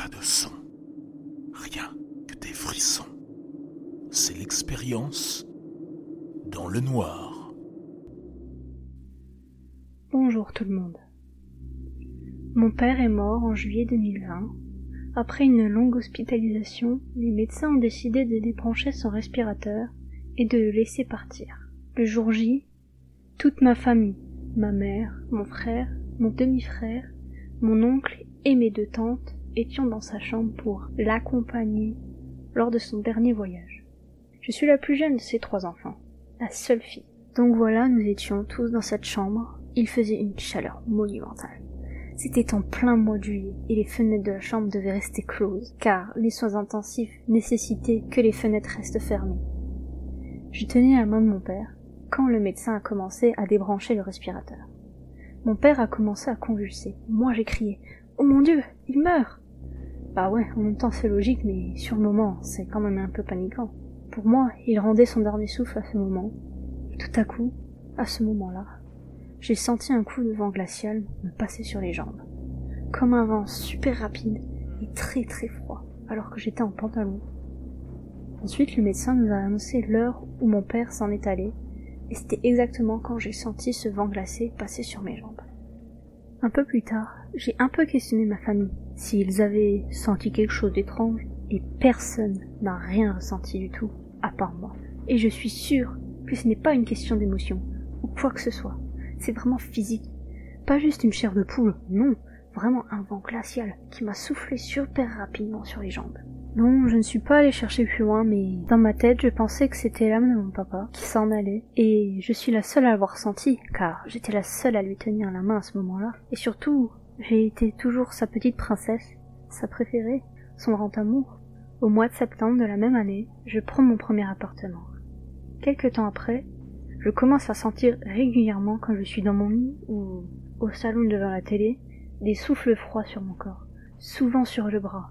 Pas de son. Rien que des frissons. C'est l'expérience dans le noir. Bonjour tout le monde. Mon père est mort en juillet 2020. Après une longue hospitalisation, les médecins ont décidé de débrancher son respirateur et de le laisser partir. Le jour J, toute ma famille, ma mère, mon frère, mon demi-frère, mon oncle et mes deux tantes étions dans sa chambre pour l'accompagner lors de son dernier voyage. Je suis la plus jeune de ces trois enfants, la seule fille. Donc voilà, nous étions tous dans cette chambre. Il faisait une chaleur monumentale. C'était en plein mois de juillet et les fenêtres de la chambre devaient rester closes, car les soins intensifs nécessitaient que les fenêtres restent fermées. Je tenais la main de mon père quand le médecin a commencé à débrancher le respirateur. Mon père a commencé à convulser. Moi j'ai crié Oh mon dieu, il meurt Bah ouais, en même temps c'est logique, mais sur le moment, c'est quand même un peu paniquant. Pour moi, il rendait son dernier souffle à ce moment. Tout à coup, à ce moment-là, j'ai senti un coup de vent glacial me passer sur les jambes. Comme un vent super rapide et très très froid, alors que j'étais en pantalon. Ensuite, le médecin nous a annoncé l'heure où mon père s'en est allé, et c'était exactement quand j'ai senti ce vent glacé passer sur mes jambes. Un peu plus tard, j'ai un peu questionné ma famille, s'ils avaient senti quelque chose d'étrange, et personne n'a rien ressenti du tout, à part moi. Et je suis sûre que ce n'est pas une question d'émotion, ou quoi que ce soit. C'est vraiment physique. Pas juste une chair de poule, non, vraiment un vent glacial qui m'a soufflé super rapidement sur les jambes. Non, je ne suis pas allée chercher plus loin, mais dans ma tête, je pensais que c'était l'âme de mon papa qui s'en allait, et je suis la seule à l'avoir senti, car j'étais la seule à lui tenir la main à ce moment-là. Et surtout, j'ai été toujours sa petite princesse, sa préférée, son grand amour. Au mois de septembre de la même année, je prends mon premier appartement. Quelque temps après, je commence à sentir régulièrement quand je suis dans mon lit ou au salon devant la télé des souffles froids sur mon corps, souvent sur le bras,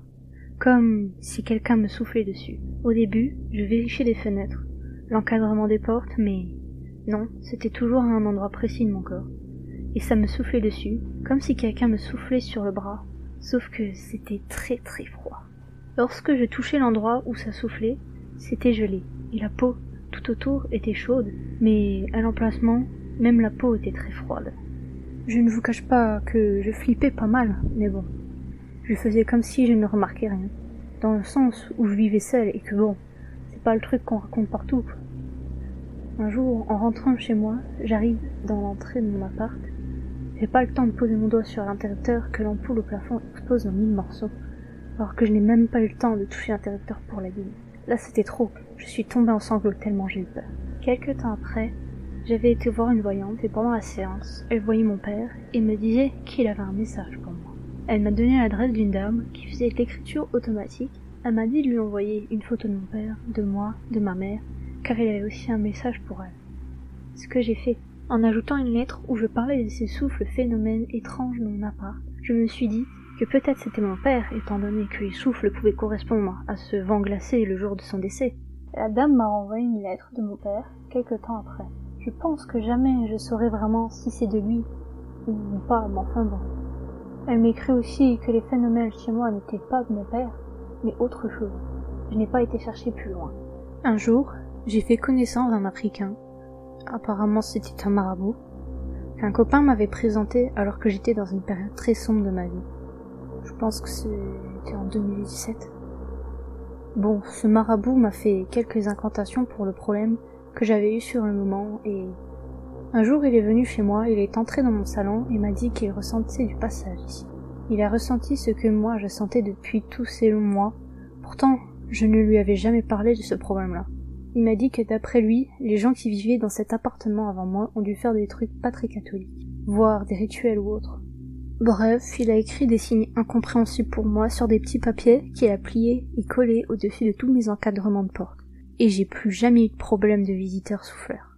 comme si quelqu'un me soufflait dessus. Au début, je vérifiais les fenêtres, l'encadrement des portes, mais non, c'était toujours à un endroit précis de mon corps. Et ça me soufflait dessus, comme si quelqu'un me soufflait sur le bras, sauf que c'était très très froid. Lorsque je touchais l'endroit où ça soufflait, c'était gelé, et la peau tout autour était chaude, mais à l'emplacement, même la peau était très froide. Je ne vous cache pas que je flippais pas mal, mais bon, je faisais comme si je ne remarquais rien, dans le sens où je vivais seule et que bon, c'est pas le truc qu'on raconte partout. Un jour, en rentrant chez moi, j'arrive dans l'entrée de mon appart. J'ai pas le temps de poser mon doigt sur l'interrupteur que l'ampoule au plafond explose en mille morceaux, alors que je n'ai même pas eu le temps de toucher l'interrupteur pour la guider. Là, c'était trop. Je suis tombée en sanglots tellement j'ai eu peur. Quelque temps après, j'avais été voir une voyante et pendant la séance, elle voyait mon père et me disait qu'il avait un message pour moi. Elle m'a donné l'adresse d'une dame qui faisait l'écriture automatique. Elle m'a dit de lui envoyer une photo de mon père, de moi, de ma mère, car il avait aussi un message pour elle. Ce que j'ai fait, en ajoutant une lettre où je parlais de ces souffles phénomènes étranges dans mon appart, je me suis dit que peut-être c'était mon père, étant donné que les souffles pouvaient correspondre à ce vent glacé le jour de son décès. La dame m'a renvoyé une lettre de mon père quelque temps après. Je pense que jamais je saurai vraiment si c'est de lui ou pas, mais enfin bon. Elle m'écrit aussi que les phénomènes chez moi n'étaient pas de mon père, mais autre chose. Je n'ai pas été chercher plus loin. Un jour, j'ai fait connaissance d'un Africain. Apparemment c'était un marabout. Qu'un copain m'avait présenté alors que j'étais dans une période très sombre de ma vie. Je pense que c'était en 2017. Bon, ce marabout m'a fait quelques incantations pour le problème que j'avais eu sur le moment et un jour il est venu chez moi, il est entré dans mon salon et m'a dit qu'il ressentait du passage ici. Il a ressenti ce que moi je sentais depuis tous ces longs mois. Pourtant, je ne lui avais jamais parlé de ce problème-là. Il m'a dit que d'après lui, les gens qui vivaient dans cet appartement avant moi ont dû faire des trucs pas très catholiques, voire des rituels ou autres. Bref, il a écrit des signes incompréhensibles pour moi sur des petits papiers qu'il a pliés et collés au-dessus de tous mes encadrements de porte. Et j'ai plus jamais eu de problème de visiteurs souffleurs.